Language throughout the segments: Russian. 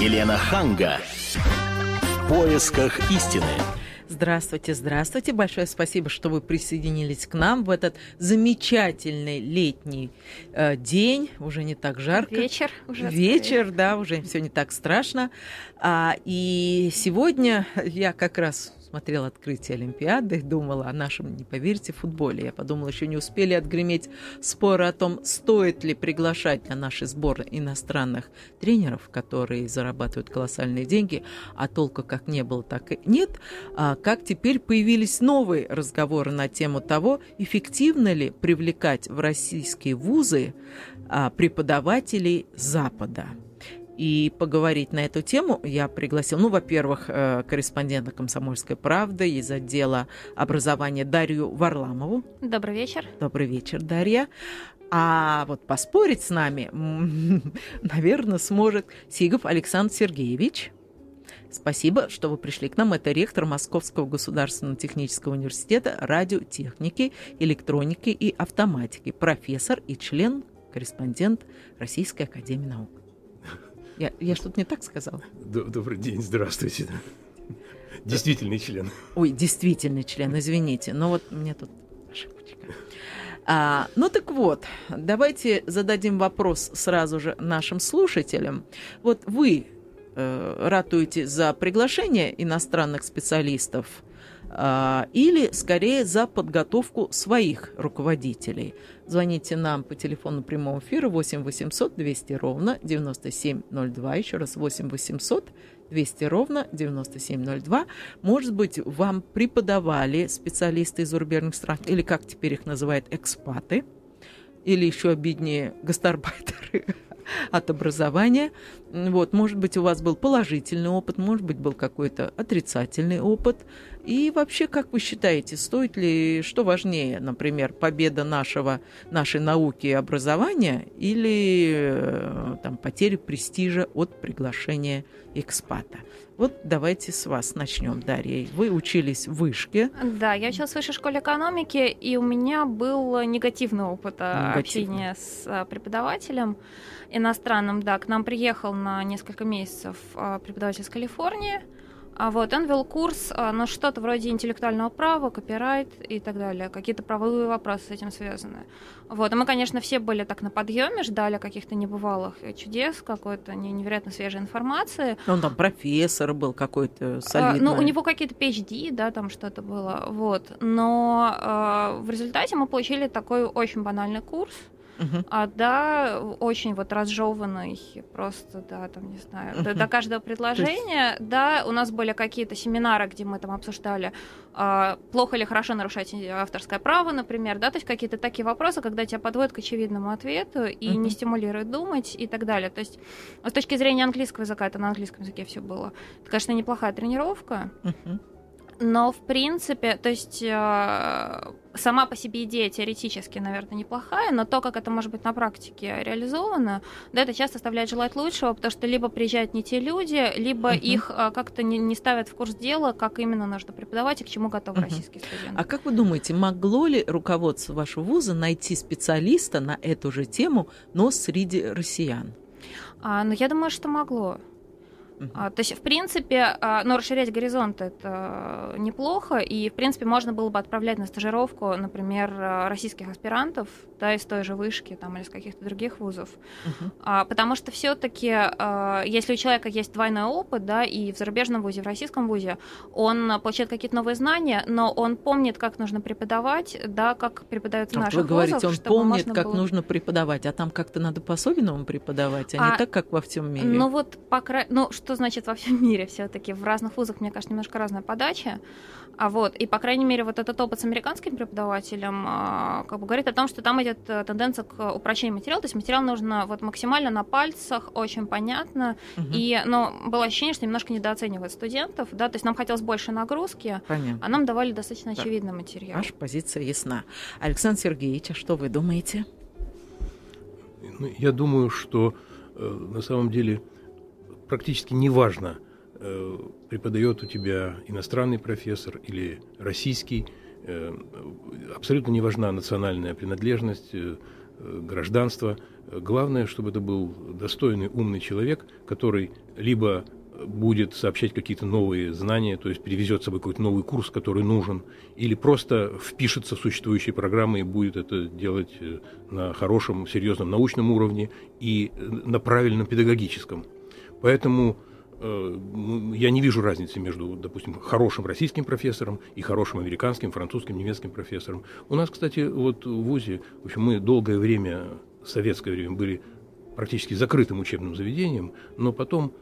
Елена Ханга. В поисках истины. Здравствуйте, здравствуйте. Большое спасибо, что вы присоединились к нам в этот замечательный летний э, день. Уже не так жарко. Вечер уже. Вечер, скорее. да, уже все не так страшно. А, и сегодня я как раз смотрела открытие Олимпиады, думала о нашем, не поверите, футболе. Я подумала, еще не успели отгреметь споры о том, стоит ли приглашать на наши сборы иностранных тренеров, которые зарабатывают колоссальные деньги, а толка как не было, так и нет. А как теперь появились новые разговоры на тему того, эффективно ли привлекать в российские вузы а, преподавателей Запада. И поговорить на эту тему я пригласил, ну, во-первых, э, корреспондента «Комсомольской правды» из отдела образования Дарью Варламову. Добрый вечер. Добрый вечер, Дарья. А вот поспорить с нами, наверное, сможет Сигов Александр Сергеевич. Спасибо, что вы пришли к нам. Это ректор Московского государственного технического университета радиотехники, электроники и автоматики, профессор и член, корреспондент Российской академии наук. Я, я что-то не так сказала? Добрый день, здравствуйте. Действительный член. Ой, действительный член, извините. Но вот мне тут ошибочка. А, ну так вот, давайте зададим вопрос сразу же нашим слушателям. Вот вы э, ратуете за приглашение иностранных специалистов или скорее за подготовку своих руководителей. Звоните нам по телефону прямого эфира 8 800 200 ровно 9702. Еще раз 8 800 200 ровно 9702. Может быть, вам преподавали специалисты из зарубежных стран, или как теперь их называют, экспаты, или еще обиднее, гастарбайтеры от образования. Вот, может быть, у вас был положительный опыт, может быть, был какой-то отрицательный опыт. И вообще, как вы считаете, стоит ли, что важнее, например, победа нашего, нашей науки и образования или э, там, потеря престижа от приглашения экспата? Вот давайте с вас начнем, Дарья. Вы учились в вышке. Да, я училась в высшей школе экономики, и у меня был негативный опыт э, общения с э, преподавателем иностранным. Да, к нам приехал на несколько месяцев э, преподаватель из Калифорнии. А вот он вел курс на что-то вроде интеллектуального права, копирайт и так далее, какие-то правовые вопросы с этим связаны. Вот, и мы, конечно, все были так на подъеме, ждали каких-то небывалых чудес, какой-то невероятно свежей информации. Он там профессор был какой-то солидный. А, ну, у него какие-то PhD, да, там что-то было, вот. Но э, в результате мы получили такой очень банальный курс, Uh-huh. А, да, очень вот разжеванный, просто, да, там, не знаю, uh-huh. до, до каждого предложения. Есть... Да, у нас были какие-то семинары, где мы там обсуждали, а, плохо или хорошо нарушать авторское право, например, да, то есть какие-то такие вопросы, когда тебя подводят к очевидному ответу и uh-huh. не стимулируют думать и так далее. То есть с точки зрения английского языка, это на английском языке все было. Это, конечно, неплохая тренировка. Uh-huh. Но, в принципе, то есть э, сама по себе идея теоретически, наверное, неплохая, но то, как это может быть на практике реализовано, да, это часто оставляет желать лучшего, потому что либо приезжают не те люди, либо uh-huh. их э, как-то не, не ставят в курс дела, как именно нужно преподавать и к чему готов uh-huh. российский студент. А как вы думаете, могло ли руководство вашего вуза найти специалиста на эту же тему, но среди россиян? А, ну, я думаю, что могло. А, то есть, в принципе, а, ну, расширять горизонт это неплохо, и, в принципе, можно было бы отправлять на стажировку, например, российских аспирантов, да, из той же вышки там, или из каких-то других вузов. Uh-huh. А, потому что все-таки, а, если у человека есть двойной опыт, да, и в зарубежном вузе, и в российском вузе, он получает какие-то новые знания, но он помнит, как нужно преподавать, да, как преподают в а наших вы говорите, вузах, он помнит, как было... нужно преподавать, а там как-то надо по-особенному преподавать, а, а не так, как во всем мире. Ну вот, по кра... ну что значит во всем мире все-таки? В разных вузах, мне кажется, немножко разная подача. А вот, и, по крайней мере, вот этот опыт с американским преподавателем а, как бы говорит о том, что там идет э, тенденция к упрощению материала, то есть материал нужно вот максимально на пальцах, очень понятно, угу. и, но было ощущение, что немножко недооценивают студентов, да, то есть нам хотелось больше нагрузки, Понятно. а нам давали достаточно да. очевидный материал. Ваша позиция ясна. Александр Сергеевич, а что вы думаете? Ну, я думаю, что э, на самом деле практически неважно, Э, преподает у тебя иностранный профессор или российский, э, абсолютно не важна национальная принадлежность, э, гражданство. Главное, чтобы это был достойный, умный человек, который либо будет сообщать какие-то новые знания, то есть перевезет с собой какой-то новый курс, который нужен, или просто впишется в существующие программы и будет это делать э, на хорошем, серьезном научном уровне и э, на правильном педагогическом. Поэтому э, я не вижу разницы между, допустим, хорошим российским профессором и хорошим американским, французским, немецким профессором. У нас, кстати, вот в ВУЗе, в общем, мы долгое время, советское время, были практически закрытым учебным заведением, но потом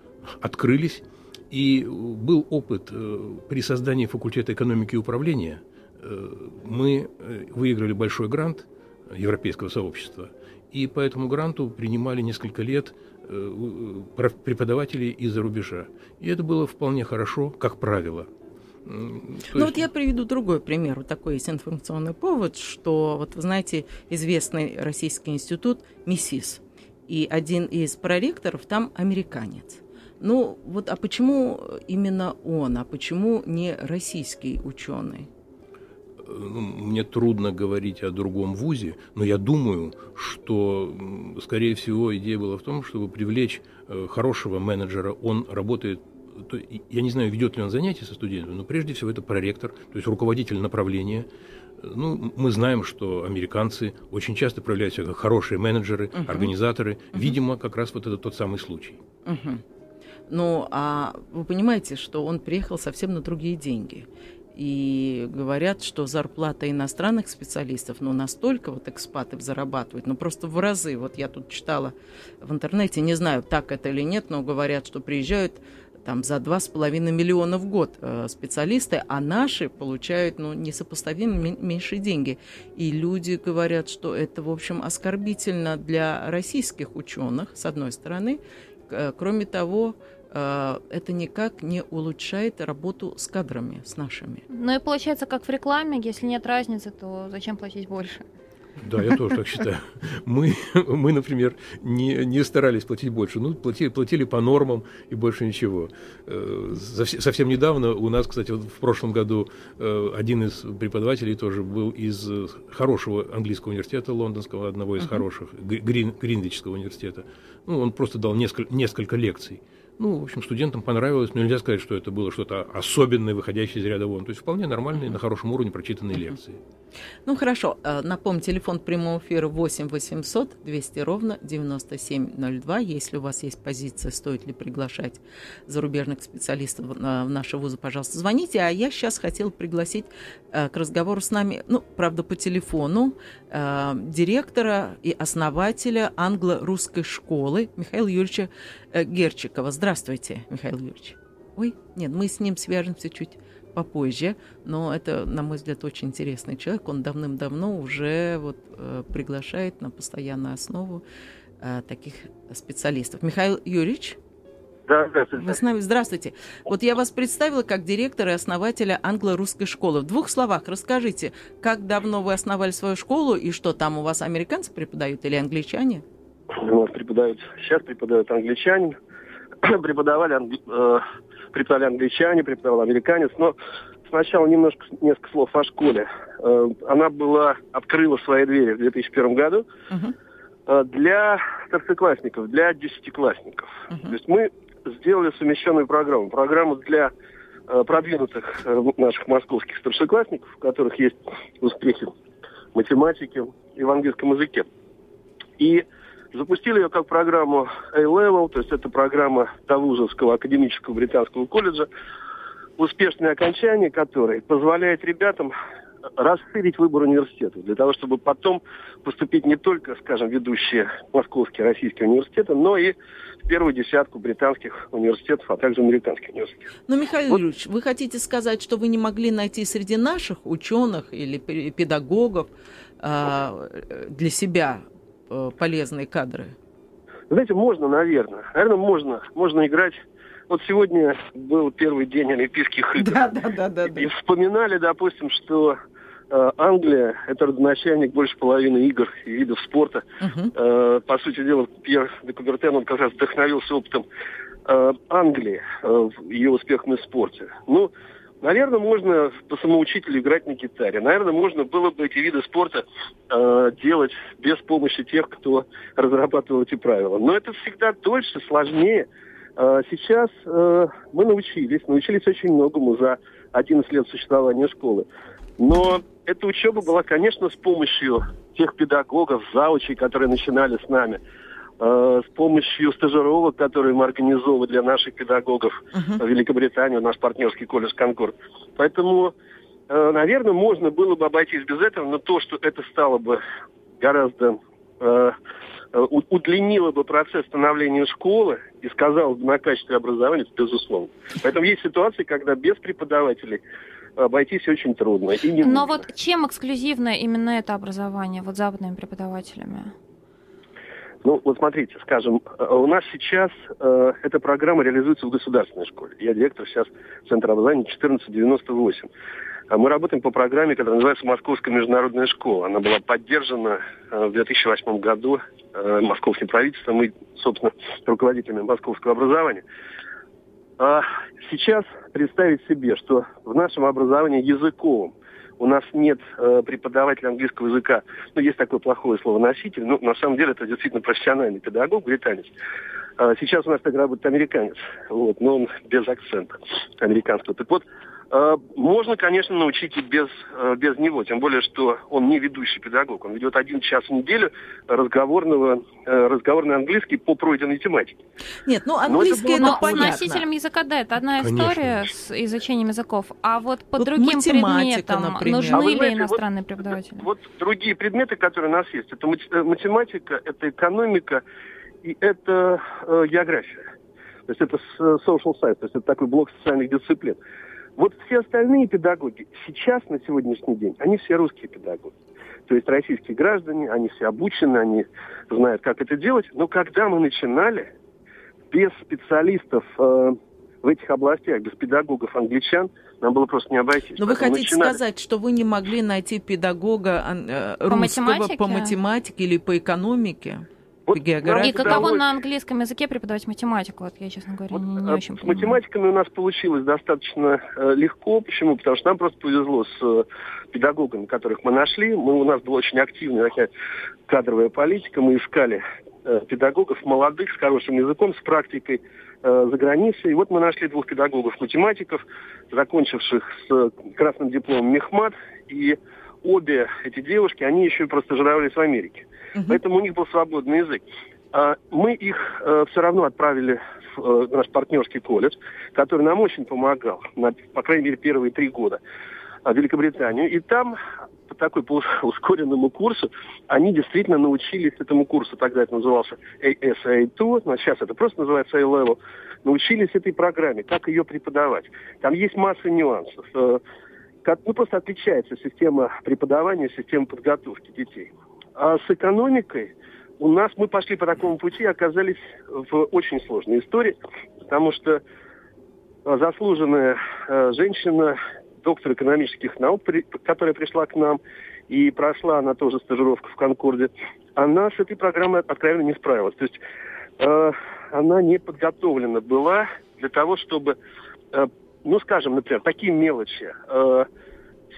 открылись. И был опыт э, при создании факультета экономики и управления. Э, мы выиграли большой грант Европейского сообщества. И по этому гранту принимали несколько лет преподавателей из-за рубежа. И это было вполне хорошо, как правило. ну есть... вот я приведу другой пример. Вот такой есть информационный повод, что, вот вы знаете, известный российский институт МИСИС, и один из проректоров там американец. Ну, вот, а почему именно он, а почему не российский ученый? Ну, мне трудно говорить о другом вузе, но я думаю, что, скорее всего, идея была в том, чтобы привлечь э, хорошего менеджера. Он работает я не знаю, ведет ли он занятия со студентами, но прежде всего это проректор, то есть руководитель направления. Ну, мы знаем, что американцы очень часто проявляют себя как хорошие менеджеры, uh-huh. организаторы. Uh-huh. Видимо, как раз вот это тот самый случай. Uh-huh. Ну, а вы понимаете, что он приехал совсем на другие деньги. И говорят, что зарплата иностранных специалистов, ну, настолько вот экспаты зарабатывают, ну, просто в разы. Вот я тут читала в интернете, не знаю, так это или нет, но говорят, что приезжают там за 2,5 миллиона в год э, специалисты, а наши получают, ну, несопоставимо меньшие деньги. И люди говорят, что это, в общем, оскорбительно для российских ученых, с одной стороны. Кроме того, Э, это никак не улучшает работу с кадрами, с нашими. Ну и получается, как в рекламе, если нет разницы, то зачем платить больше? Да, я тоже так считаю. Мы, мы например, не, не старались платить больше. Ну, платили, платили по нормам и больше ничего. Э, совсем недавно у нас, кстати, в прошлом году э, один из преподавателей тоже был из хорошего английского университета лондонского, одного из uh-huh. хороших, Грин, Гринвичского университета. Ну, он просто дал несколько, несколько лекций. Ну, в общем, студентам понравилось, но нельзя сказать, что это было что-то особенное, выходящее из ряда вон. То есть вполне нормальные, на хорошем уровне прочитанные лекции. Ну, хорошо. Э, напомню, телефон прямого эфира 8 800 200 ровно 9702. Если у вас есть позиция, стоит ли приглашать зарубежных специалистов в наши вузы, пожалуйста, звоните. А я сейчас хотела пригласить э, к разговору с нами, ну, правда, по телефону, э, директора и основателя англо-русской школы Михаила Юрьевича Герчикова. Здравствуйте, Михаил Юрьевич. Ой, нет, мы с ним свяжемся чуть попозже, но это, на мой взгляд, очень интересный человек. Он давным-давно уже вот, э, приглашает на постоянную основу э, таких специалистов. Михаил Юрьевич? Да, здравствуйте. Вы с нами? Здравствуйте. Вот я вас представила как директора и основателя англо-русской школы. В двух словах расскажите, как давно вы основали свою школу и что там у вас американцы преподают или англичане? У нас преподают, сейчас преподают англичане, преподавали англи, э, преподавали англичане, преподавал американец, но сначала немножко, несколько слов о школе. Э, она была, открыла свои двери в 2001 году uh-huh. для старшеклассников, для десятиклассников. Uh-huh. То есть мы сделали совмещенную программу. Программу для э, продвинутых наших московских старшеклассников, у которых есть успехи в математике и в английском языке. И Запустили ее как программу A-Level, то есть это программа Тавузовского академического британского колледжа, успешное окончание которой позволяет ребятам расширить выбор университетов, для того, чтобы потом поступить не только, скажем, ведущие московские, российские университеты, но и в первую десятку британских университетов, а также американских университетов. Но, Михаил вот. Юрьевич, вы хотите сказать, что вы не могли найти среди наших ученых или педагогов э, для себя Э, полезные кадры? Знаете, можно, наверное. Наверное, можно. Можно играть. Вот сегодня был первый день Олимпийских игр. Да, да, да, да. И вспоминали, допустим, что Англия – это родоначальник больше половины игр и видов спорта. Uh-huh. Э, по сути дела, Пьер де Кубертен, он как раз вдохновился опытом э, Англии, э, ее успехами в спорте. Ну, Наверное, можно по самоучителю играть на гитаре. Наверное, можно было бы эти виды спорта э, делать без помощи тех, кто разрабатывал эти правила. Но это всегда дольше, сложнее. Э, сейчас э, мы научились, научились очень многому за 11 лет существования школы. Но эта учеба была, конечно, с помощью тех педагогов, заучей, которые начинали с нами, э, с помощью стажировок, которые мы организовывали для наших педагогов uh-huh. в Великобритании, наш партнерский колледж «Конкорд». Поэтому, э, наверное, можно было бы обойтись без этого, но то, что это стало бы гораздо э, удлинило бы процесс становления школы и сказалось бы на качестве образования, безусловно. Поэтому есть ситуации, когда без преподавателей обойтись очень трудно. И не Но нужно. вот чем эксклюзивно именно это образование вот западными преподавателями? Ну, вот смотрите, скажем, э, у нас сейчас э, эта программа реализуется в государственной школе. Я директор сейчас Центра образования 1498. А мы работаем по программе, которая называется «Московская международная школа». Она была поддержана э, в 2008 году э, московским правительством и, собственно, руководителями московского образования. А сейчас представить себе, что в нашем образовании языковом у нас нет э, преподавателя английского языка. Ну, есть такое плохое слово носитель, но на самом деле это действительно профессиональный педагог, британец. Э, сейчас у нас так работает американец, вот, но он без акцента американского. Так вот, можно, конечно, научить и без, э, без него, тем более, что он не ведущий педагог. Он ведет один час в неделю разговорного, э, разговорный английский по пройденной тематике. Нет, ну английский это, это понятно. носителем языка, да, это одна конечно. история с изучением языков. А вот по вот другим предметам например. нужны а ли знаете, иностранные вот, преподаватели? Вот другие предметы, которые у нас есть, это математика, это экономика и это э, география. То есть это social science, то есть это такой блок социальных дисциплин. Вот все остальные педагоги сейчас, на сегодняшний день, они все русские педагоги. То есть российские граждане, они все обучены, они знают, как это делать. Но когда мы начинали, без специалистов э, в этих областях, без педагогов англичан, нам было просто не обойтись. Но вы хотите начинали... сказать, что вы не могли найти педагога э, по русского математике? по математике или по экономике? Вот географии. И каково на английском языке преподавать математику? Вот я, честно говоря, вот, не, не очень с понимаю. математиками у нас получилось достаточно э, легко. Почему? Потому что нам просто повезло с э, педагогами, которых мы нашли. Мы, у нас была очень активная такая кадровая политика. Мы искали э, педагогов молодых, с хорошим языком, с практикой э, за границей. И вот мы нашли двух педагогов-математиков, закончивших с красным дипломом Мехмат. И обе эти девушки, они еще и просто жировались в Америке. Угу. Поэтому у них был свободный язык. А мы их э, все равно отправили в э, наш партнерский колледж, который нам очень помогал, на, по крайней мере, первые три года в Великобританию. И там по такой по ускоренному курсу они действительно научились этому курсу, тогда это назывался ASA2, но сейчас это просто называется A-Level, научились этой программе, как ее преподавать. Там есть масса нюансов. Э, как, ну, просто отличается система преподавания, система подготовки детей. А с экономикой у нас мы пошли по такому пути и оказались в очень сложной истории, потому что заслуженная э, женщина, доктор экономических наук, которая пришла к нам, и прошла она тоже стажировку в Конкорде, она с этой программой откровенно не справилась. То есть э, она не подготовлена была для того, чтобы, э, ну, скажем, например, такие мелочи. Э,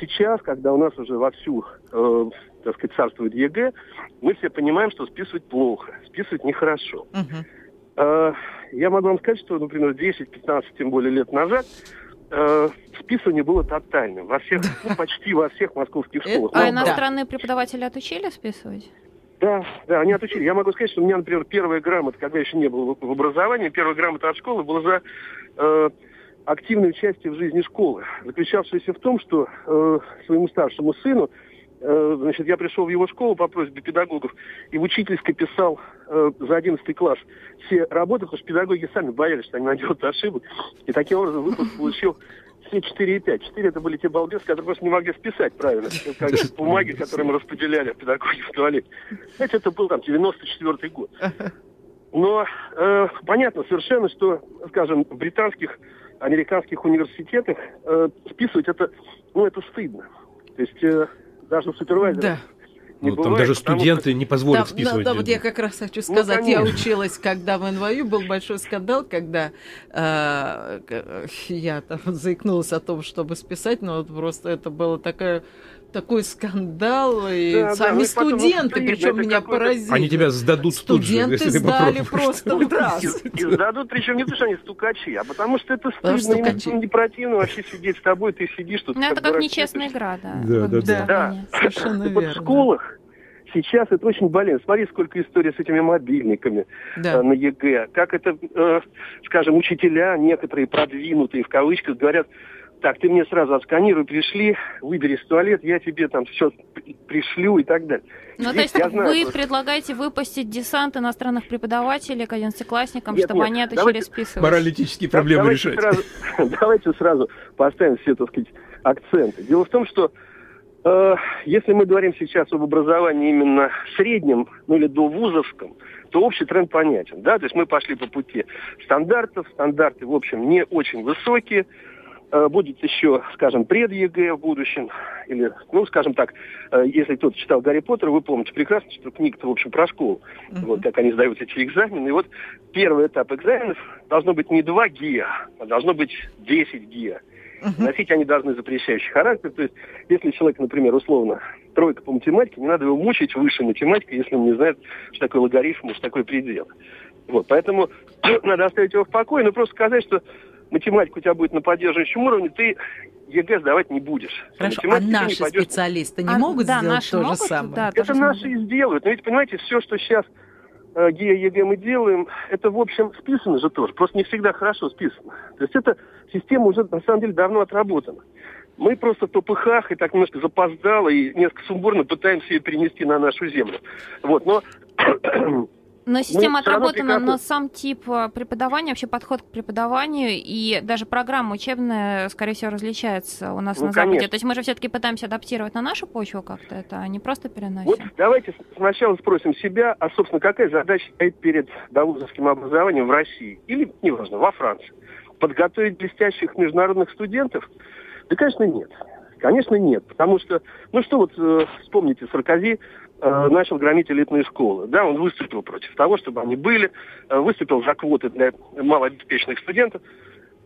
сейчас, когда у нас уже вовсю э, так сказать, царствует ЕГЭ, мы все понимаем, что списывать плохо, списывать нехорошо. Uh-huh. Я могу вам сказать, что, например, 10-15, тем более лет назад, э, списывание было тотальным во всех, ну, почти во всех московских школах. А иностранные преподаватели отучили списывать? Да, да, они отучили. Я могу сказать, что у меня, например, первая грамота, когда еще не было в образовании, первая грамота от школы была за э, активное участие в жизни школы, заключавшееся в том, что э, своему старшему сыну Э, значит, я пришел в его школу по просьбе педагогов и в учительской писал э, за 11 класс все работы, потому что педагоги сами боялись, что они наделают ошибок. И таким образом выпуск получил все 4,5. 4 это были те балбесы, которые просто не могли списать правильно. Как бумаги, которые мы распределяли педагоги в туалете. Знаете, это был там 94 год. Но э, понятно совершенно, что, скажем, в британских, американских университетах э, списывать это, ну, это стыдно. То есть э, даже у супервайзера. Да. Не ну, бывает, там даже студенты что... не позволят там, списывать. Да, да, вот я как раз хочу ну, сказать, ну, я училась, когда в НВЮ был большой скандал, когда э, я там заикнулась о том, чтобы списать, но вот просто это было такая такой скандал, и да, сами да, студенты, причем меня поразило. Они тебя сдадут студенты тут же, если сдали просто в раз. И, сдадут, причем не потому, что они стукачи, а потому что это стыдно, им не противно вообще сидеть с тобой, ты сидишь тут. Ну, это как нечестная игра, да. Да, да, да. да. Совершенно верно. в школах сейчас это очень болезненно. Смотри, сколько историй с этими мобильниками да. э, на ЕГЭ. Как это, э, скажем, учителя, некоторые продвинутые в кавычках, говорят, так, ты мне сразу отсканируй, пришли, выберись в туалет, я тебе там все пришлю и так далее. Ну, то есть вы знаю, предлагаете выпустить десант иностранных преподавателей к одиннадцатиклассникам, нет, чтобы нет, они отучили давайте, списывать? Моралитические проблемы давайте решать. Сразу, давайте сразу поставим все, так сказать, акценты. Дело в том, что э, если мы говорим сейчас об образовании именно среднем, ну или до вузовском, то общий тренд понятен. Да? То есть мы пошли по пути стандартов, стандарты, в общем, не очень высокие, будет еще, скажем, пред-ЕГЭ в будущем, или, ну, скажем так, э, если кто-то читал Гарри Поттера, вы помните прекрасно, что книга-то, в общем, про школу, uh-huh. вот как они сдают эти экзамены. И вот первый этап экзаменов должно быть не 2 ГИА, а должно быть 10 ГИА. Uh-huh. Носить они должны запрещающий характер. То есть, если человек, например, условно, тройка по математике, не надо его мучить выше математики, если он не знает, что такое логарифм, что такое предел. Вот, поэтому надо оставить его в покое, но просто сказать, что математика у тебя будет на поддерживающем уровне, ты ЕГЭ сдавать не будешь. Хорошо, а наши не специалисты не а, могут да, сделать то могут, же самое? Да, это наши и сделают. Но ведь, понимаете, все, что сейчас э, ГИА, ЕГЭ мы делаем, это, в общем, списано же тоже. Просто не всегда хорошо списано. То есть эта система уже, на самом деле, давно отработана. Мы просто в топыхах и так немножко запоздало и несколько сумбурно пытаемся ее перенести на нашу землю. Вот, но но система отработана, но сам тип э, преподавания, вообще подход к преподаванию и даже программа учебная, скорее всего, различается у нас ну, на конечно. Западе. То есть мы же все-таки пытаемся адаптировать на нашу почву как-то это, а не просто переносим. Вот давайте сначала спросим себя, а, собственно, какая задача перед довузовским образованием в России или, неважно, во Франции? Подготовить блестящих международных студентов? Да, конечно, нет. Конечно, нет. Потому что, ну что вот, э, вспомните, Саркози начал громить элитные школы. Да, он выступил против того, чтобы они были, э, выступил за квоты для малообеспеченных студентов.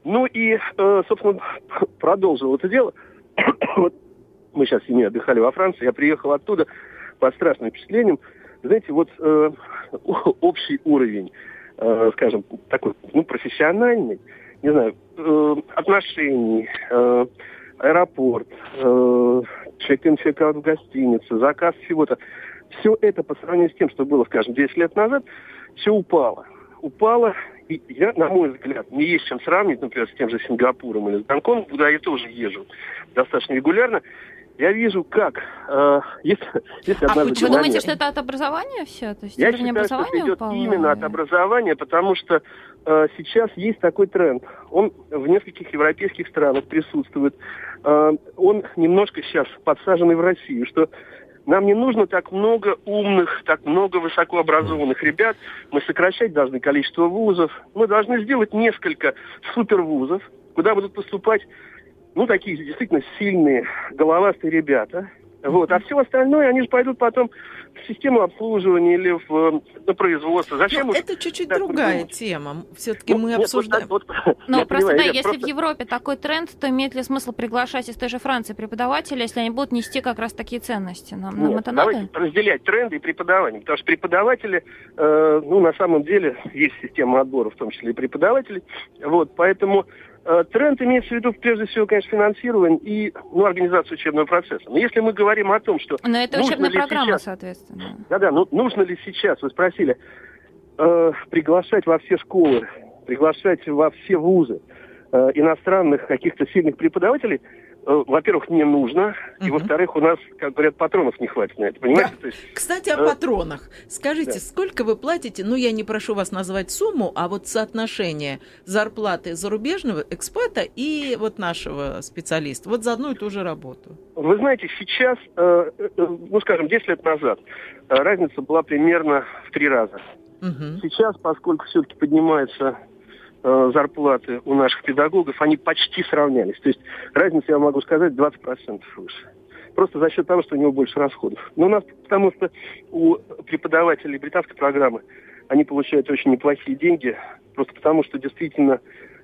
Ну и, э, собственно, продолжил это дело. вот мы сейчас с семьей отдыхали во Франции, я приехал оттуда под страшным впечатлением. Знаете, вот э, общий уровень, э, скажем, такой, ну, профессиональный, не знаю, э, отношений, э, аэропорт, э, чек-ин, чек-аут в гостинице, заказ всего-то. Все это по сравнению с тем, что было, скажем, 10 лет назад, все упало. Упало, и я, на мой взгляд, не есть чем сравнить, например, с тем же Сингапуром или с Гонконгом, куда я тоже езжу достаточно регулярно я вижу, как э, если, если а вы думаете, что это от образования все? То есть я считаю, образования что это идет упало? именно от образования, потому что э, сейчас есть такой тренд. Он в нескольких европейских странах присутствует. Э, он немножко сейчас подсаженный в Россию, что нам не нужно так много умных, так много высокообразованных ребят. Мы сокращать должны количество вузов. Мы должны сделать несколько супервузов, куда будут поступать ну, такие действительно сильные, головастые ребята. Вот. А все остальное, они же пойдут потом в систему обслуживания или в, на производство. Зачем Но это чуть-чуть другая придумать? тема. Все-таки ну, мы нет, обсуждаем. Вот, вот, Но просто понимаю, да, если просто... в Европе такой тренд, то имеет ли смысл приглашать из той же Франции преподавателей, если они будут нести как раз такие ценности? Нам, нет, нам это давайте надо? разделять тренды и преподавание. Потому что преподаватели, э, ну, на самом деле, есть система отбора, в том числе и преподавателей. Вот, поэтому Э, тренд имеется в виду, прежде всего, конечно, финансирование и ну, организацию учебного процесса. Но если мы говорим о том, что... Но это учебная программа, сейчас... соответственно. Да-да, ну нужно ли сейчас, вы спросили, э, приглашать во все школы, приглашать во все вузы э, иностранных каких-то сильных преподавателей – Э, во-первых, не нужно, и угу. во-вторых, у нас, как говорят, патронов не хватит на это, понимаете? Да. То есть, Кстати, о э... патронах. Скажите, да. сколько вы платите, ну, я не прошу вас назвать сумму, а вот соотношение зарплаты зарубежного экспата и вот нашего специалиста, вот за одну и ту же работу? Вы знаете, сейчас, э, э, ну, скажем, 10 лет назад э, разница была примерно в три раза. Угу. Сейчас, поскольку все-таки поднимается Э, зарплаты у наших педагогов, они почти сравнялись. То есть разница, я могу сказать, 20% выше. просто за счет того, что у него больше расходов. Но у нас, потому что у преподавателей британской программы они получают очень неплохие деньги, просто потому что действительно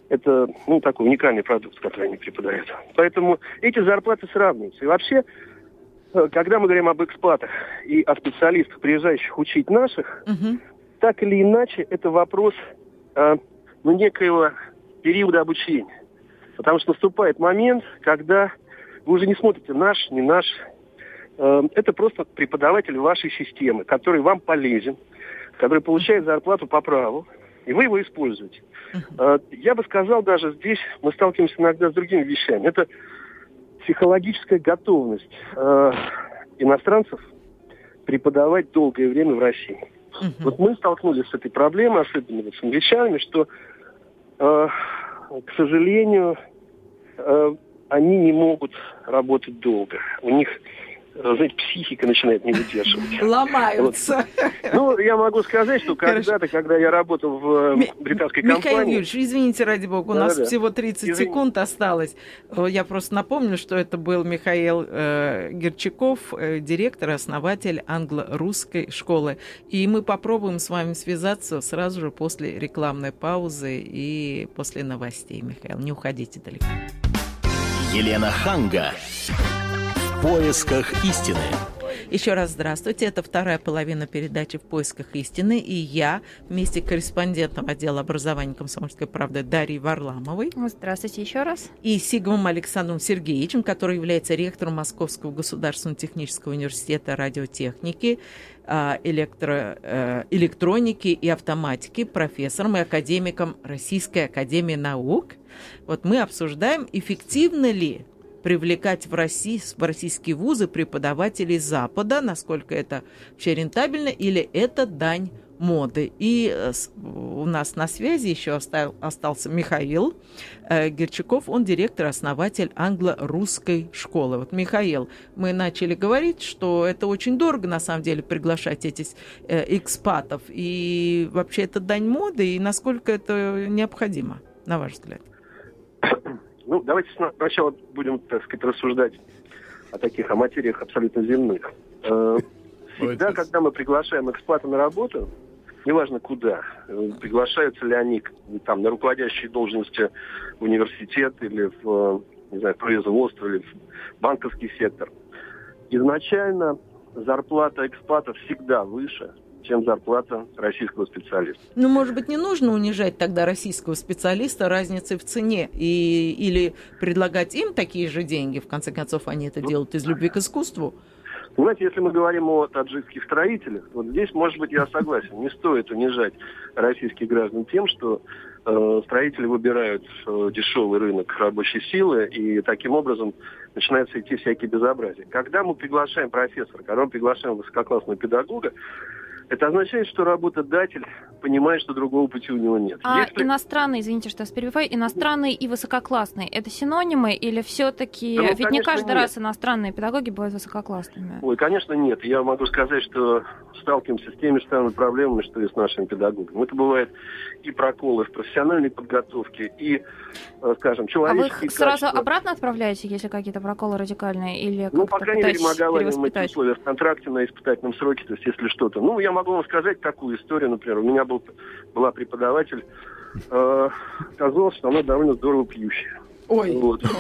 это ну, такой уникальный продукт, который они преподают. Поэтому эти зарплаты сравниваются. И вообще, э, когда мы говорим об экспатах и о специалистах, приезжающих учить наших, угу. так или иначе, это вопрос э, ну, некоего периода обучения. Потому что наступает момент, когда вы уже не смотрите наш, не наш. Э, это просто преподаватель вашей системы, который вам полезен, который получает зарплату по праву, и вы его используете. Uh-huh. Я бы сказал, даже здесь мы сталкиваемся иногда с другими вещами. Это психологическая готовность э, иностранцев преподавать долгое время в России. Вот мы столкнулись с этой проблемой, особенно вот с англичанами, что, э, к сожалению, э, они не могут работать долго. У них знаете, психика начинает не выдерживать. Ломаются. Вот. Ну, я могу сказать, что когда-то, когда я работал в э, британской компании... Михаил Юрьевич, извините, ради бога, у да, нас да. всего 30 Извините. секунд осталось. Я просто напомню, что это был Михаил э, Герчаков, э, директор, основатель англо-русской школы. И мы попробуем с вами связаться сразу же после рекламной паузы и после новостей. Михаил, не уходите далеко. Елена Ханга поисках истины. Еще раз здравствуйте. Это вторая половина передачи «В поисках истины». И я вместе корреспондентом отдела образования комсомольской правды Дарьей Варламовой. Здравствуйте еще раз. И Сигмом Александром Сергеевичем, который является ректором Московского государственного технического университета радиотехники, а, электро, э, электроники и автоматики, профессором и академиком Российской академии наук. Вот мы обсуждаем, эффективно ли привлекать в, России, в российские вузы преподавателей Запада, насколько это вообще рентабельно, или это дань моды. И э, у нас на связи еще остал, остался Михаил э, Герчаков, он директор, основатель англо-русской школы. Вот, Михаил, мы начали говорить, что это очень дорого, на самом деле, приглашать этих э, экспатов. И вообще это дань моды, и насколько это необходимо, на ваш взгляд? Ну, давайте сначала будем, так сказать, рассуждать о таких, о материях абсолютно земных. Э, всегда, когда мы приглашаем экспата на работу, неважно куда, э, приглашаются ли они там на руководящие должности в университет или в, не знаю, производство или в банковский сектор, изначально зарплата экспата всегда выше, чем зарплата российского специалиста. Ну, может быть, не нужно унижать тогда российского специалиста разницей в цене и, или предлагать им такие же деньги, в конце концов, они это ну, делают из любви к искусству. Знаете, если мы говорим о таджикских строителях, вот здесь, может быть, я согласен, не стоит унижать российских граждан тем, что э, строители выбирают э, дешевый рынок рабочей силы, и таким образом начинаются идти всякие безобразия. Когда мы приглашаем профессора, когда мы приглашаем высококлассного педагога, это означает, что работодатель понимает, что другого пути у него нет. А Если... иностранные, извините, что я перебиваю, иностранные и высококлассные, это синонимы или все-таки... Да, ну, Ведь не каждый нет. раз иностранные педагоги бывают высококлассными. Ой, конечно, нет. Я могу сказать, что сталкиваемся с теми же самыми проблемами, что и с нашими педагогами. Это бывает и проколы в профессиональной подготовке, и, э, скажем, человеческие А вы их сразу обратно отправляете, если какие-то проколы радикальные? Или ну, по крайней мере, мы оговариваем эти условия в контракте на испытательном сроке, то есть если что-то. Ну, я могу вам сказать такую историю, например. У меня был, была преподаватель, э, оказалось, что она довольно здорово пьющая. Ой. Вот.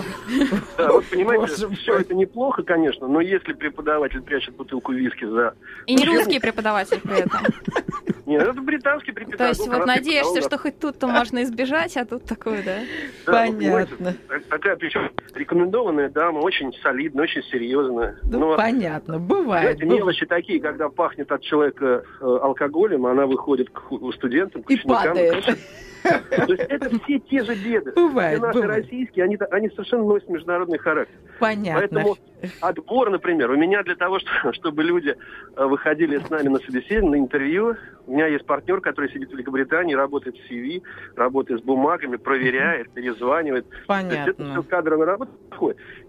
Да, вот понимаете, Боже все это неплохо, конечно, но если преподаватель прячет бутылку виски за... И не русский преподаватель при этом. Нет, это британский преподаватель. То есть вот надеешься, что хоть тут-то можно избежать, а тут такое, да? Понятно. Такая, причем рекомендованная дама, очень солидная, очень серьезная. Ну, понятно, бывает. Мелочи такие, когда пахнет от человека э, алкоголем, она выходит к студентам, к И падает. То есть это все те же беды. Бывает, наши бывает. российские, они, они совершенно носят международный характер. Понятно. Поэтому отбор, например, у меня для того, чтобы люди э, выходили с нами на собеседование, на интервью, у меня есть партнер, который сидит в Великобритании, работает в CV, работает с бумагами, проверяет, перезванивает. Понятно. это все кадровая работа.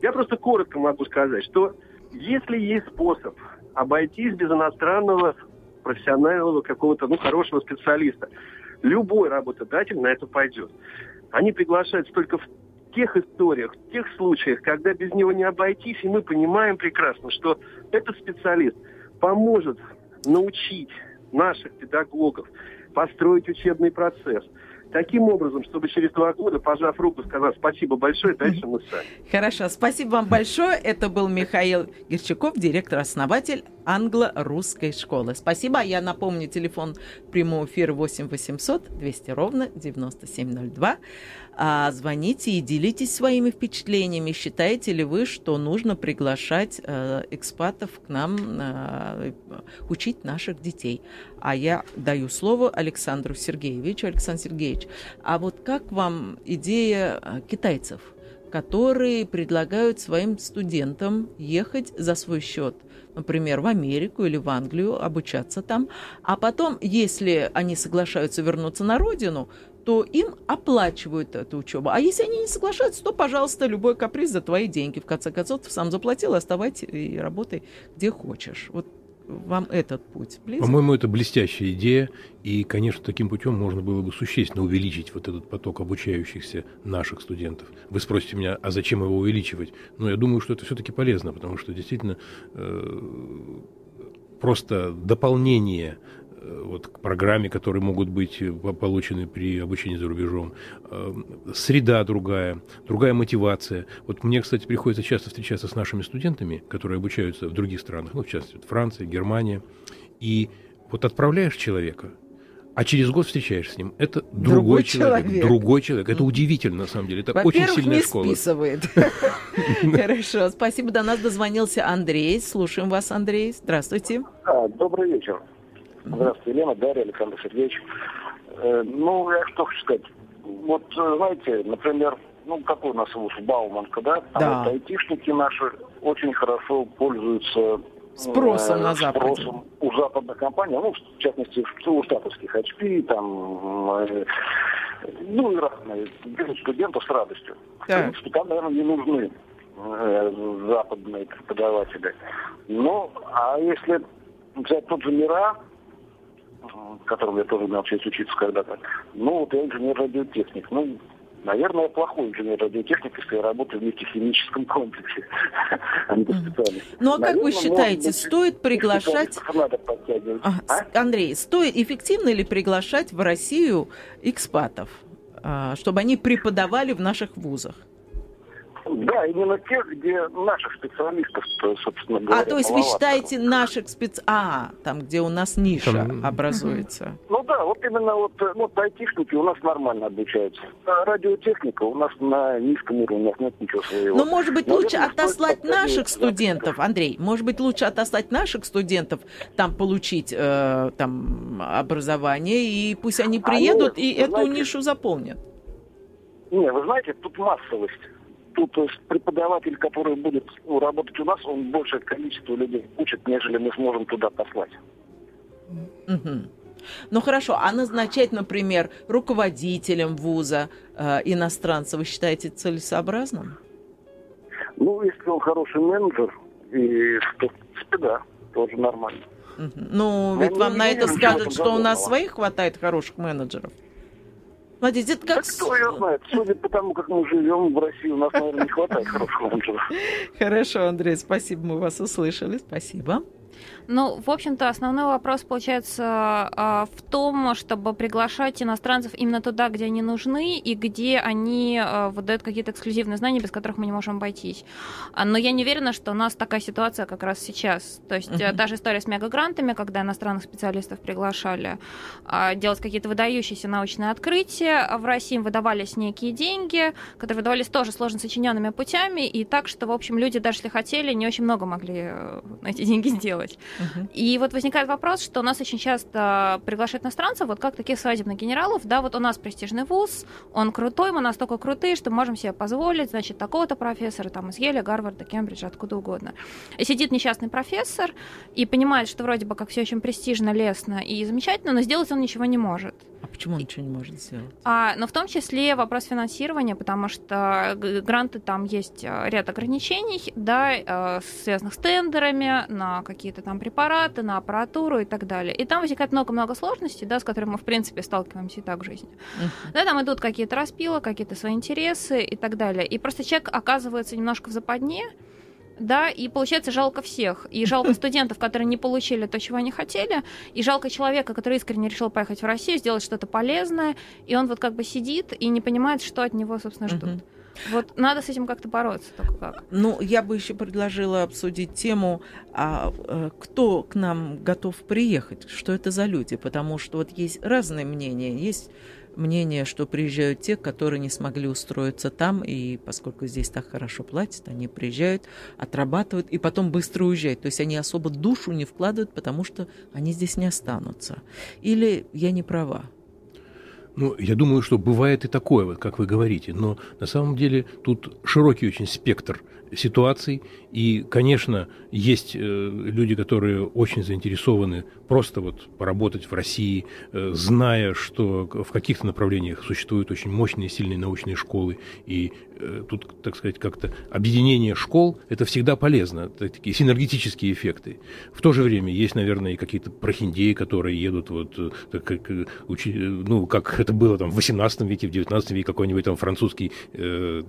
Я просто коротко могу сказать, что если есть способ обойтись без иностранного профессионального какого-то, ну, хорошего специалиста, любой работодатель на это пойдет. Они приглашают только в тех историях, в тех случаях, когда без него не обойтись, и мы понимаем прекрасно, что этот специалист поможет научить наших педагогов построить учебный процесс – таким образом, чтобы через два года, пожав руку, сказать спасибо большое, дальше мы сами. Хорошо, спасибо вам большое. Это был Михаил Герчаков, директор-основатель англо-русской школы. Спасибо. Я напомню, телефон прямого эфира 8 800 200 ровно 9702. А, звоните и делитесь своими впечатлениями. Считаете ли вы, что нужно приглашать э, экспатов к нам э, учить наших детей? А я даю слово Александру Сергеевичу. Александр Сергеевич, а вот как вам идея э, китайцев, которые предлагают своим студентам ехать за свой счет например, в Америку или в Англию, обучаться там, а потом, если они соглашаются вернуться на родину, то им оплачивают эту учебу. А если они не соглашаются, то, пожалуйста, любой каприз за твои деньги. В конце концов, ты сам заплатил, оставайся и работай где хочешь. Вот вам этот путь близок? По-моему, это блестящая идея, и, конечно, таким путем можно было бы существенно увеличить вот этот поток обучающихся наших студентов. Вы спросите меня, а зачем его увеличивать? Ну, я думаю, что это все-таки полезно, потому что действительно э, просто дополнение вот, к программе, которые могут быть э, получены при обучении за рубежом. Э, среда другая, другая мотивация. Вот мне, кстати, приходится часто встречаться с нашими студентами, которые обучаются в других странах, ну, в частности, Франция, Германия. И вот отправляешь человека, а через год встречаешься с ним. Это другой, другой человек, человек. Другой человек. Это удивительно, на самом деле. Это очень сильная не школа. списывает. Хорошо. Спасибо. До нас дозвонился Андрей. Слушаем вас, Андрей. Здравствуйте. Добрый вечер. Здравствуйте, Елена, Дарья, Александр Сергеевич. Э, ну, я что хочу сказать. Вот, э, знаете, например, ну, какой у нас вуз, Бауманка, да? А да. вот айтишники наши очень хорошо пользуются спросом э, на Западе. Спросом у западных компаний, ну, в частности, у штатовских HP, там, э, ну, и разные, берут студентов с радостью. Да. Что там, наверное, не нужны э, западные преподаватели. Ну, а если взять тот же МИРА, которым я тоже имел честь учиться когда-то. Ну, вот я инженер-радиотехник. Ну, Наверное, я плохой инженер-радиотехник, если я работаю в нефтехимическом комплексе, а не по специальности. Ну, а как вы считаете, стоит приглашать... А? Андрей, стоит эффективно ли приглашать в Россию экспатов, а, чтобы они преподавали в наших вузах? Да, именно тех, где наших специалистов, собственно говоря. А, то есть вы считаете наших спец... А, там, где у нас ниша там... образуется. Ну да, вот именно вот, вот айтишники у нас нормально обучаются. А радиотехника у нас на низком уровне, у нас нет ничего своего. Ну, может быть, лучше Наверное, отослать наших студентов, Андрей, может быть, лучше отослать наших студентов, там получить э, там образование, и пусть они приедут они, и знаете, эту нишу заполнят. Не, вы знаете, тут массовость тут то есть, преподаватель, который будет ну, работать у нас, он большее количество людей учит, нежели мы сможем туда послать. Угу. Ну хорошо, а назначать, например, руководителем вуза э, иностранца, вы считаете целесообразным? Ну, если он хороший менеджер, и то, в принципе, да, тоже нормально. Ну, ведь вам на это скажут, что у нас своих хватает хороших менеджеров. Смотрите, это как... Да кто ее знает? Судя по тому, как мы живем в России, у нас, наверное, не хватает хороших менеджеров. Хорошо, Андрей, спасибо, мы вас услышали. Спасибо. Ну, в общем-то, основной вопрос получается а, в том, чтобы приглашать иностранцев именно туда, где они нужны и где они а, выдают какие-то эксклюзивные знания, без которых мы не можем обойтись. А, но я не уверена, что у нас такая ситуация как раз сейчас. То есть uh-huh. та же история с мегагрантами, когда иностранных специалистов приглашали делать какие-то выдающиеся научные открытия, в России им выдавались некие деньги, которые выдавались тоже сложно сочиненными путями, и так, что, в общем, люди, даже если хотели, не очень много могли э, на эти деньги сделать. И вот возникает вопрос, что нас очень часто приглашают иностранцев, вот как таких свадебных генералов, да, вот у нас престижный вуз, он крутой, мы настолько крутые, что можем себе позволить, значит, такого-то профессора, там, из Еля, Гарварда, Кембриджа, откуда угодно. И сидит несчастный профессор и понимает, что вроде бы как все очень престижно, лестно и замечательно, но сделать он ничего не может. А почему он ничего не может сделать? А, но в том числе вопрос финансирования, потому что гранты там есть э, ряд ограничений, да, э, связанных с тендерами на какие какие-то там препараты, на аппаратуру и так далее. И там возникает много-много сложностей, да, с которыми мы, в принципе, сталкиваемся и так в жизни. Uh-huh. Да, там идут какие-то распилы, какие-то свои интересы и так далее. И просто человек оказывается немножко в западне, да, и получается жалко всех. И жалко студентов, которые не получили то, чего они хотели, и жалко человека, который искренне решил поехать в Россию, сделать что-то полезное, и он вот как бы сидит и не понимает, что от него, собственно, ждут. Вот надо с этим как-то бороться, только как. Ну, я бы еще предложила обсудить тему, а э, кто к нам готов приехать, что это за люди, потому что вот есть разные мнения, есть мнение, что приезжают те, которые не смогли устроиться там, и поскольку здесь так хорошо платят, они приезжают, отрабатывают и потом быстро уезжают. То есть они особо душу не вкладывают, потому что они здесь не останутся. Или я не права? Ну, я думаю, что бывает и такое, вот как вы говорите, но на самом деле тут широкий очень спектр ситуаций, и, конечно, есть э, люди, которые очень заинтересованы просто вот поработать в России, э, зная, что в каких-то направлениях существуют очень мощные, сильные научные школы, и тут, так сказать, как-то объединение школ – это всегда полезно, такие синергетические эффекты. В то же время есть, наверное, и какие-то прохиндеи, которые едут вот, как, ну, как это было там в 18 веке, в 19 веке, какой-нибудь там французский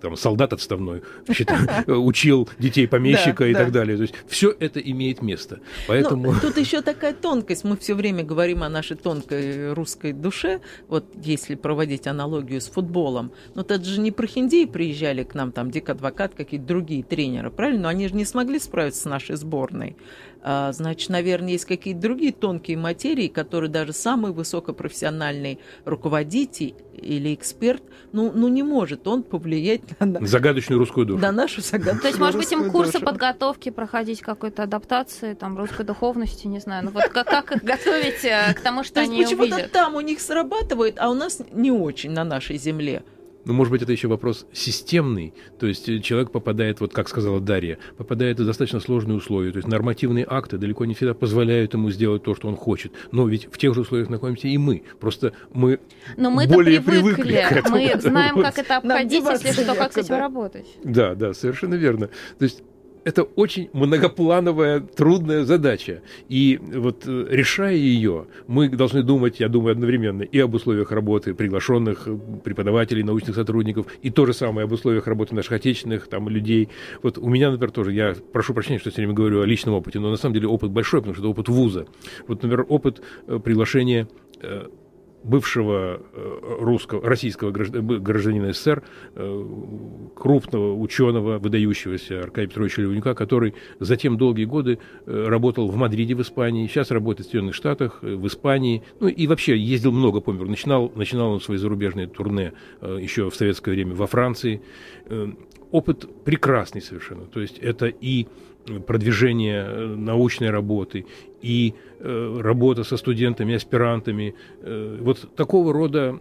там, солдат отставной учил детей помещика и так далее. То есть все это имеет место. Поэтому... тут еще такая тонкость. Мы все время говорим о нашей тонкой русской душе. Вот если проводить аналогию с футболом. Но это же не про хиндеи приезжали к нам, там, Дик Адвокат, какие-то другие тренеры, правильно? Но они же не смогли справиться с нашей сборной. А, значит, наверное, есть какие-то другие тонкие материи, которые даже самый высокопрофессиональный руководитель или эксперт, ну, ну не может он повлиять на... Загадочную русскую душу. На нашу загадочную То есть, может быть, им курсы душу. подготовки проходить какой-то адаптации, там, русской духовности, не знаю. Ну вот как, как их готовить э, к тому, что То они почему-то там у них срабатывает, а у нас не очень на нашей земле. Ну, может быть, это еще вопрос системный. То есть э, человек попадает, вот как сказала Дарья, попадает в достаточно сложные условия. То есть нормативные акты далеко не всегда позволяют ему сделать то, что он хочет. Но ведь в тех же условиях находимся и мы. Просто мы Но мы более привыкли. привыкли к этому. Мы знаем, как это обходить, если что, как с этим работать. Да, да, совершенно верно. То есть это очень многоплановая, трудная задача. И вот э, решая ее, мы должны думать, я думаю, одновременно и об условиях работы приглашенных э, преподавателей, научных сотрудников, и то же самое об условиях работы наших отечественных там, людей. Вот у меня, например, тоже, я прошу прощения, что все время говорю о личном опыте, но на самом деле опыт большой, потому что это опыт вуза. Вот, например, опыт э, приглашения бывшего э, русского, российского гражданина СССР, э, крупного ученого, выдающегося Аркадия Петровича Левнюка, который затем долгие годы э, работал в Мадриде в Испании, сейчас работает в Соединенных Штатах, в Испании, ну и вообще ездил много по миру. Начинал, начинал он свои зарубежные турне еще в советское время во Франции. Опыт прекрасный совершенно. То есть это и продвижение научной работы, и э, работа со студентами, аспирантами. Э, вот такого рода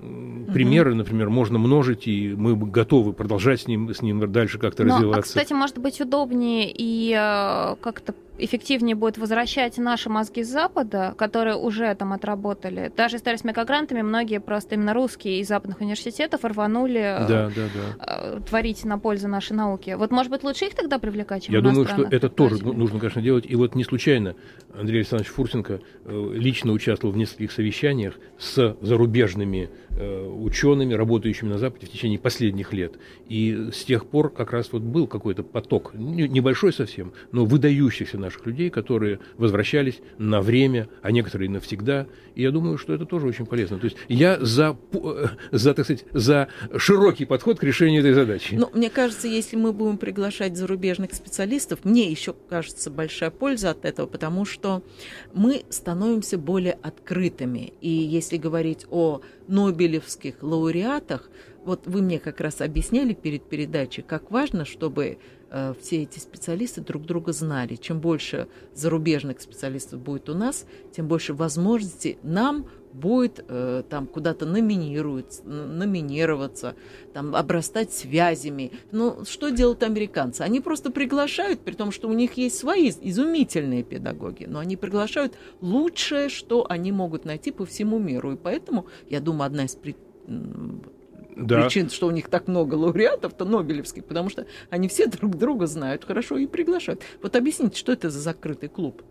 примеры, например, можно множить, и мы готовы продолжать с ним, с ним дальше как-то Но, развиваться. А, кстати, может быть удобнее и э, как-то эффективнее будет возвращать наши мозги с Запада, которые уже там отработали. Даже если с мегагрантами, многие просто именно русские из западных университетов рванули да, да, да. творить на пользу нашей науки. Вот, может быть, лучше их тогда привлекать, чем Я думаю, что это тоже нужно, конечно, делать. И вот не случайно Андрей Александрович Фурсенко э, лично участвовал в нескольких совещаниях с зарубежными э, учеными, работающими на Западе в течение последних лет. И с тех пор как раз вот был какой-то поток, небольшой совсем, но выдающихся наших людей, которые возвращались на время, а некоторые навсегда. И я думаю, что это тоже очень полезно. То есть я за, э, за, так сказать, за широкий подход к решению этой задачи. Ну, мне кажется, если мы будем приглашать зарубежных специалистов, мне еще кажется большая польза от этого, потому что мы становимся более открытыми. И если говорить о Нобелевских лауреатах, вот вы мне как раз объясняли перед передачей, как важно, чтобы э, все эти специалисты друг друга знали. Чем больше зарубежных специалистов будет у нас, тем больше возможностей нам будет э, там куда-то номинироваться, там обрастать связями. Ну, что делают американцы? Они просто приглашают, при том, что у них есть свои изумительные педагоги, но они приглашают лучшее, что они могут найти по всему миру. И поэтому, я думаю, одна из при... да. причин, что у них так много лауреатов, то Нобелевских, потому что они все друг друга знают хорошо и приглашают. Вот объясните, что это за закрытый клуб?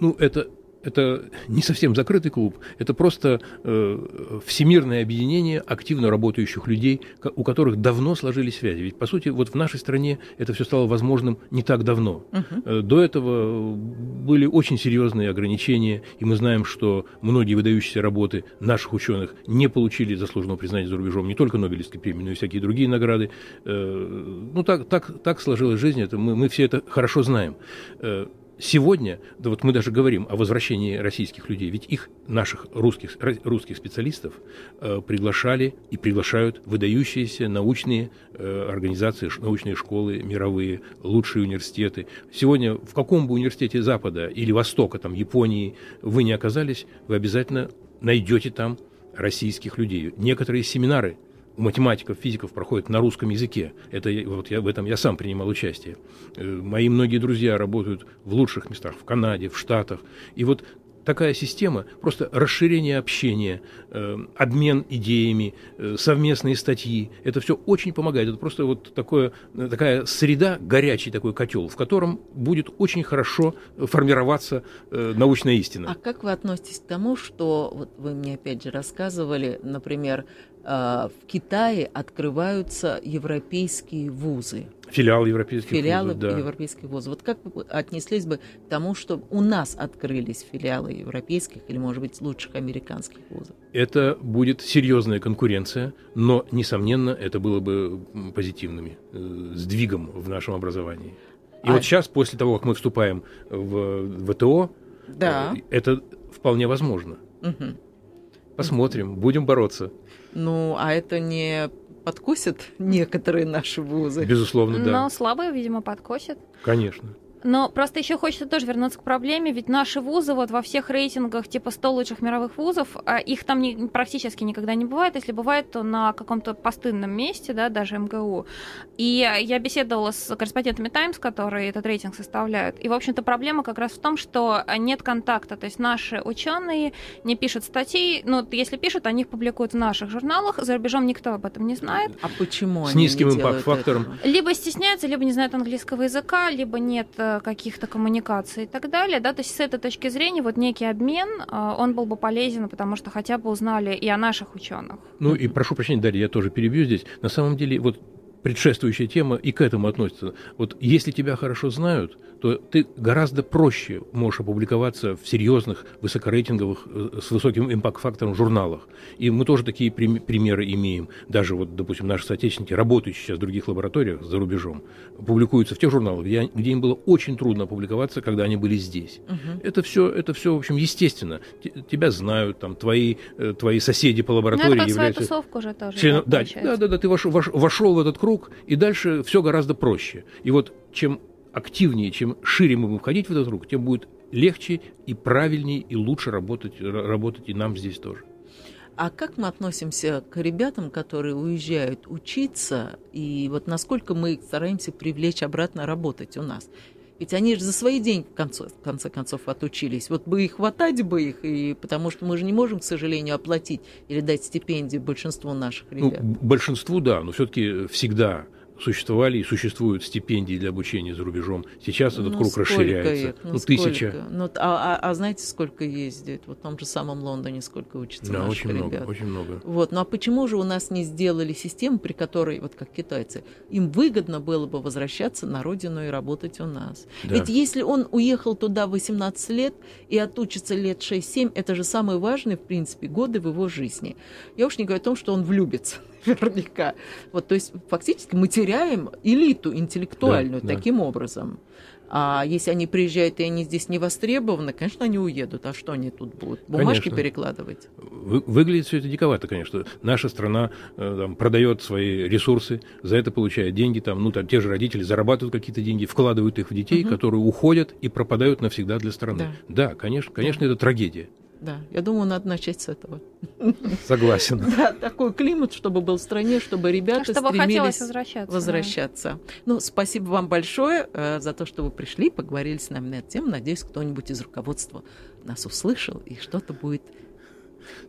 ну, это это не совсем закрытый клуб, это просто э, всемирное объединение активно работающих людей, у которых давно сложились связи. Ведь, по сути, вот в нашей стране это все стало возможным не так давно. Uh-huh. До этого были очень серьезные ограничения, и мы знаем, что многие выдающиеся работы наших ученых не получили заслуженного признания за рубежом, не только Нобелевской премии, но и всякие другие награды. Э, ну, так, так, так сложилась жизнь, это мы, мы все это хорошо знаем. Сегодня, да вот мы даже говорим о возвращении российских людей, ведь их, наших русских, русских специалистов, э, приглашали и приглашают выдающиеся научные э, организации, научные школы мировые, лучшие университеты. Сегодня в каком бы университете Запада или Востока, там, Японии вы не оказались, вы обязательно найдете там российских людей. Некоторые семинары математиков, физиков проходит на русском языке. Это вот я в этом я сам принимал участие. Э, мои многие друзья работают в лучших местах, в Канаде, в Штатах. И вот такая система, просто расширение общения, э, обмен идеями, э, совместные статьи, это все очень помогает. Это просто вот такое, такая среда, горячий такой котел, в котором будет очень хорошо формироваться научная истина. А как вы относитесь к тому, что вот вы мне опять же рассказывали, например, в Китае открываются европейские вузы. Филиалы европейских филиалы вузов, да. европейских вузов. Вот как вы отнеслись бы к тому, что у нас открылись филиалы европейских или, может быть, лучших американских вузов? Это будет серьезная конкуренция, но, несомненно, это было бы позитивным э, сдвигом в нашем образовании. И а... вот сейчас, после того, как мы вступаем в ВТО, да. Э, это вполне возможно. Угу. Посмотрим, будем бороться. Ну, а это не подкосит некоторые наши вузы? Безусловно, да. Но слабые, видимо, подкосят. Конечно. Но просто еще хочется тоже вернуться к проблеме, ведь наши вузы вот во всех рейтингах типа 100 лучших мировых вузов, а их там не, практически никогда не бывает. Если бывает, то на каком-то постынном месте, да, даже МГУ. И я беседовала с корреспондентами Times, которые этот рейтинг составляют. И, в общем-то, проблема как раз в том, что нет контакта. То есть наши ученые не пишут статей, ну, если пишут, они их публикуют в наших журналах, за рубежом никто об этом не знает. А почему С низким импакт-фактором? Либо стесняются, либо не знают английского языка, либо нет э, каких-то коммуникаций и так далее, да, то есть с этой точки зрения вот некий обмен, а, он был бы полезен, потому что хотя бы узнали и о наших ученых. Ну и прошу прощения, Дарья, я тоже перебью здесь. На самом деле, вот предшествующая тема и к этому относится. Вот если тебя хорошо знают, то ты гораздо проще можешь опубликоваться в серьезных, высокорейтинговых, э, с высоким импакт-фактором журналах. И мы тоже такие примеры имеем. Даже вот, допустим, наши соотечественники, работающие сейчас в других лабораториях за рубежом, публикуются в тех журналах, где, где им было очень трудно опубликоваться, когда они были здесь. Угу. Это все, это все, в общем, естественно. Тебя знают, там, твои, э, твои соседи по лаборатории ну, это являются... тусовка уже тоже. Член... Да, да, да, да, ты вошел, вошел в этот круг, и дальше все гораздо проще. И вот чем активнее, чем шире мы будем входить в этот круг, тем будет легче и правильнее и лучше работать, работать и нам здесь тоже. А как мы относимся к ребятам, которые уезжают учиться, и вот насколько мы их стараемся привлечь обратно работать у нас? Ведь они же за свои деньги в конце, в конце концов отучились. Вот бы и хватать бы их, и, потому что мы же не можем, к сожалению, оплатить или дать стипендию большинству наших ну, ребят. Ну, большинству, да, но все-таки всегда существовали и существуют стипендии для обучения за рубежом. Сейчас этот ну, круг расширяется. Их? Ну, ну тысяча. Ну, а, а, а знаете, сколько ездит? Вот в том же самом Лондоне сколько учатся да, наших очень ребят. много, очень много. Вот, ну а почему же у нас не сделали систему, при которой, вот как китайцы, им выгодно было бы возвращаться на родину и работать у нас? Да. Ведь если он уехал туда 18 лет и отучится лет 6-7, это же самые важные, в принципе, годы в его жизни. Я уж не говорю о том, что он влюбится наверняка. Вот, то есть фактически мы теряем элиту интеллектуальную да, таким да. образом. А если они приезжают и они здесь не востребованы, конечно, они уедут. А что они тут будут? Бумажки конечно. перекладывать? Вы, выглядит все это диковато, конечно. Наша страна э, там, продает свои ресурсы, за это получает деньги. Там, ну, там, те же родители зарабатывают какие-то деньги, вкладывают их в детей, угу. которые уходят и пропадают навсегда для страны. Да, да конечно, конечно, да. это трагедия. Да, я думаю, надо начать с этого. Согласен. Да, такой климат, чтобы был в стране, чтобы ребята чтобы стремились возвращаться. возвращаться. Да. Ну, спасибо вам большое э, за то, что вы пришли, поговорили с нами на эту тему. Надеюсь, кто-нибудь из руководства нас услышал, и что-то будет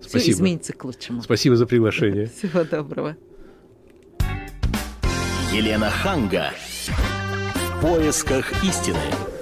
Спасибо. Все изменится к лучшему. Спасибо за приглашение. Всего доброго. Елена Ханга. В поисках истины.